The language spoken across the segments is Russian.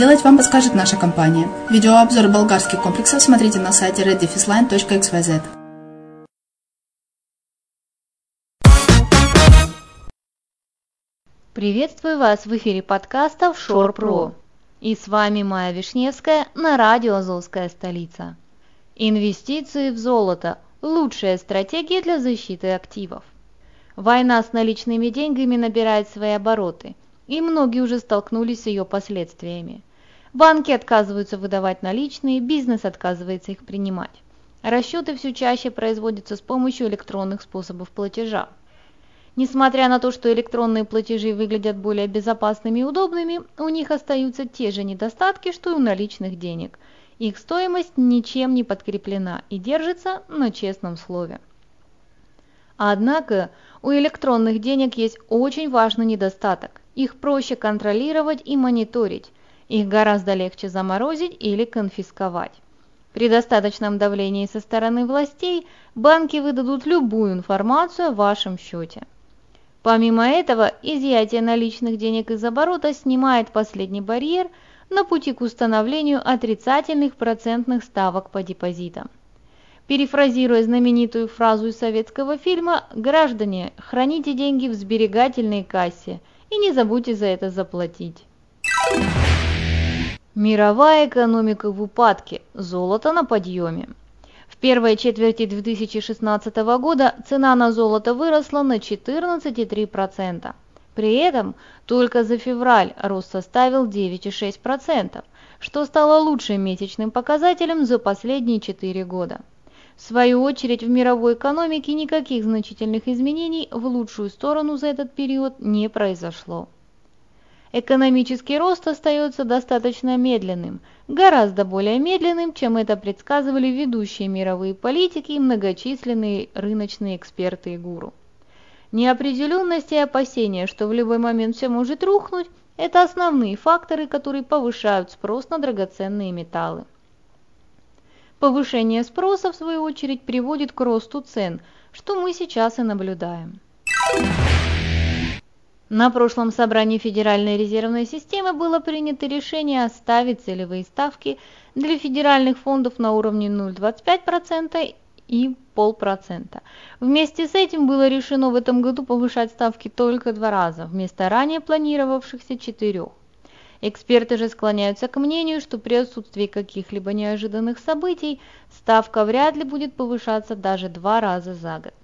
вам подскажет наша компания. Видеообзор болгарских комплексов смотрите на сайте reddefisline.xyz. Приветствую вас в эфире подкастов Шор Про. И с вами Майя Вишневская на радио «Азовская столица». Инвестиции в золото – лучшая стратегия для защиты активов. Война с наличными деньгами набирает свои обороты, и многие уже столкнулись с ее последствиями. Банки отказываются выдавать наличные, бизнес отказывается их принимать. Расчеты все чаще производятся с помощью электронных способов платежа. Несмотря на то, что электронные платежи выглядят более безопасными и удобными, у них остаются те же недостатки, что и у наличных денег. Их стоимость ничем не подкреплена и держится на честном слове. Однако у электронных денег есть очень важный недостаток. Их проще контролировать и мониторить. Их гораздо легче заморозить или конфисковать. При достаточном давлении со стороны властей банки выдадут любую информацию о вашем счете. Помимо этого, изъятие наличных денег из оборота снимает последний барьер на пути к установлению отрицательных процентных ставок по депозитам. Перефразируя знаменитую фразу из советского фильма «Граждане, храните деньги в сберегательной кассе и не забудьте за это заплатить». Мировая экономика в упадке, золото на подъеме. В первой четверти 2016 года цена на золото выросла на 14,3%. При этом только за февраль рост составил 9,6%, что стало лучшим месячным показателем за последние 4 года. В свою очередь в мировой экономике никаких значительных изменений в лучшую сторону за этот период не произошло. Экономический рост остается достаточно медленным, гораздо более медленным, чем это предсказывали ведущие мировые политики и многочисленные рыночные эксперты и гуру. Неопределенность и опасения, что в любой момент все может рухнуть, это основные факторы, которые повышают спрос на драгоценные металлы. Повышение спроса, в свою очередь, приводит к росту цен, что мы сейчас и наблюдаем. На прошлом собрании Федеральной резервной системы было принято решение оставить целевые ставки для федеральных фондов на уровне 0,25% и 0,5%. Вместе с этим было решено в этом году повышать ставки только два раза, вместо ранее планировавшихся четырех. Эксперты же склоняются к мнению, что при отсутствии каких-либо неожиданных событий ставка вряд ли будет повышаться даже два раза за год.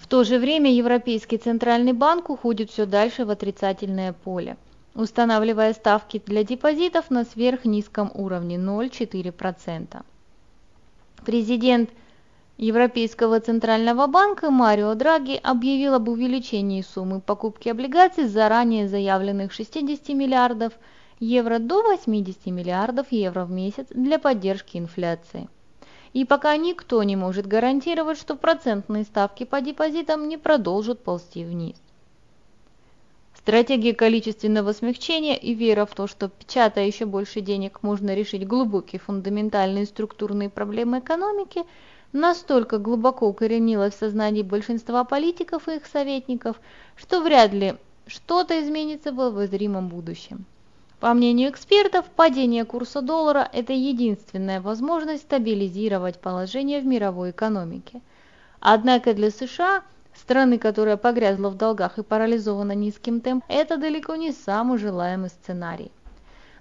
В то же время Европейский центральный банк уходит все дальше в отрицательное поле, устанавливая ставки для депозитов на сверхнизком уровне 0,4%. Президент Европейского центрального банка Марио Драги объявил об увеличении суммы покупки облигаций с заранее заявленных 60 миллиардов евро до 80 миллиардов евро в месяц для поддержки инфляции и пока никто не может гарантировать, что процентные ставки по депозитам не продолжат ползти вниз. Стратегия количественного смягчения и вера в то, что печатая еще больше денег можно решить глубокие фундаментальные структурные проблемы экономики, настолько глубоко укоренилась в сознании большинства политиков и их советников, что вряд ли что-то изменится в обозримом будущем. По мнению экспертов, падение курса доллара – это единственная возможность стабилизировать положение в мировой экономике. Однако для США, страны, которая погрязла в долгах и парализована низким темпом, это далеко не самый желаемый сценарий.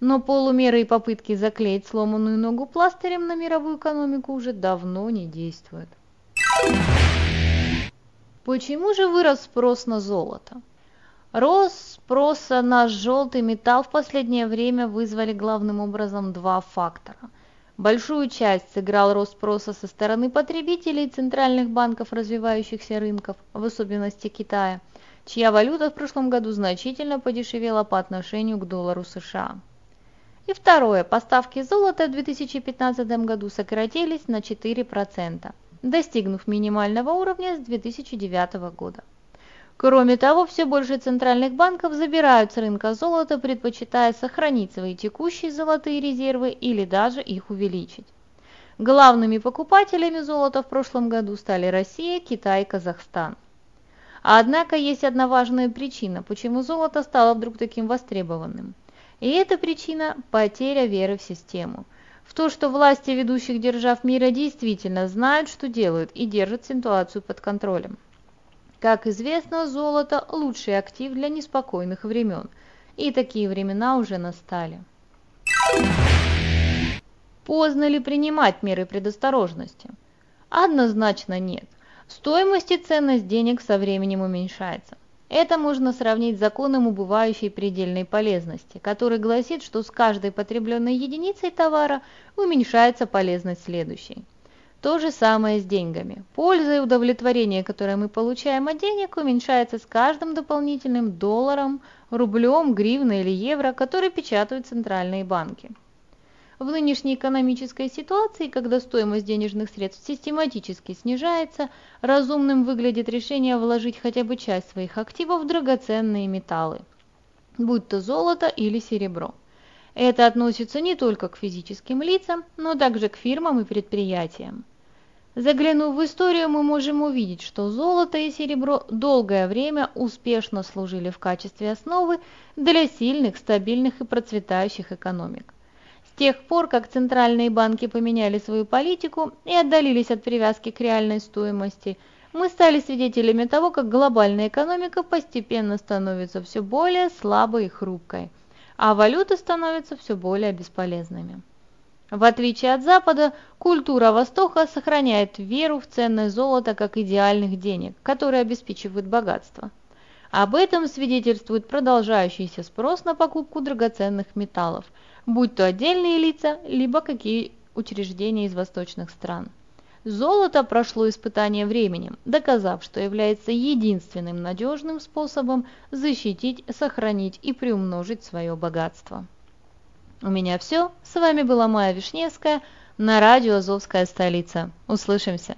Но полумеры и попытки заклеить сломанную ногу пластырем на мировую экономику уже давно не действуют. Почему же вырос спрос на золото? Рост спроса на желтый металл в последнее время вызвали главным образом два фактора. Большую часть сыграл рост спроса со стороны потребителей центральных банков развивающихся рынков, в особенности Китая, чья валюта в прошлом году значительно подешевела по отношению к доллару США. И второе, поставки золота в 2015 году сократились на 4%, достигнув минимального уровня с 2009 года. Кроме того, все больше центральных банков забирают с рынка золота, предпочитая сохранить свои текущие золотые резервы или даже их увеличить. Главными покупателями золота в прошлом году стали Россия, Китай и Казахстан. Однако есть одна важная причина, почему золото стало вдруг таким востребованным. И эта причина – потеря веры в систему. В то, что власти ведущих держав мира действительно знают, что делают и держат ситуацию под контролем. Как известно, золото – лучший актив для неспокойных времен, и такие времена уже настали. Поздно ли принимать меры предосторожности? Однозначно нет. Стоимость и ценность денег со временем уменьшается. Это можно сравнить с законом убывающей предельной полезности, который гласит, что с каждой потребленной единицей товара уменьшается полезность следующей. То же самое с деньгами. Польза и удовлетворение, которое мы получаем от денег, уменьшается с каждым дополнительным долларом, рублем, гривной или евро, которые печатают центральные банки. В нынешней экономической ситуации, когда стоимость денежных средств систематически снижается, разумным выглядит решение вложить хотя бы часть своих активов в драгоценные металлы, будь то золото или серебро. Это относится не только к физическим лицам, но также к фирмам и предприятиям. Заглянув в историю, мы можем увидеть, что золото и серебро долгое время успешно служили в качестве основы для сильных, стабильных и процветающих экономик. С тех пор, как центральные банки поменяли свою политику и отдалились от привязки к реальной стоимости, мы стали свидетелями того, как глобальная экономика постепенно становится все более слабой и хрупкой – а валюты становятся все более бесполезными. В отличие от Запада, культура Востока сохраняет веру в ценное золото как идеальных денег, которые обеспечивают богатство. Об этом свидетельствует продолжающийся спрос на покупку драгоценных металлов, будь то отдельные лица, либо какие учреждения из восточных стран. Золото прошло испытание временем, доказав, что является единственным надежным способом защитить, сохранить и приумножить свое богатство. У меня все. С вами была Майя Вишневская на радио «Азовская столица». Услышимся!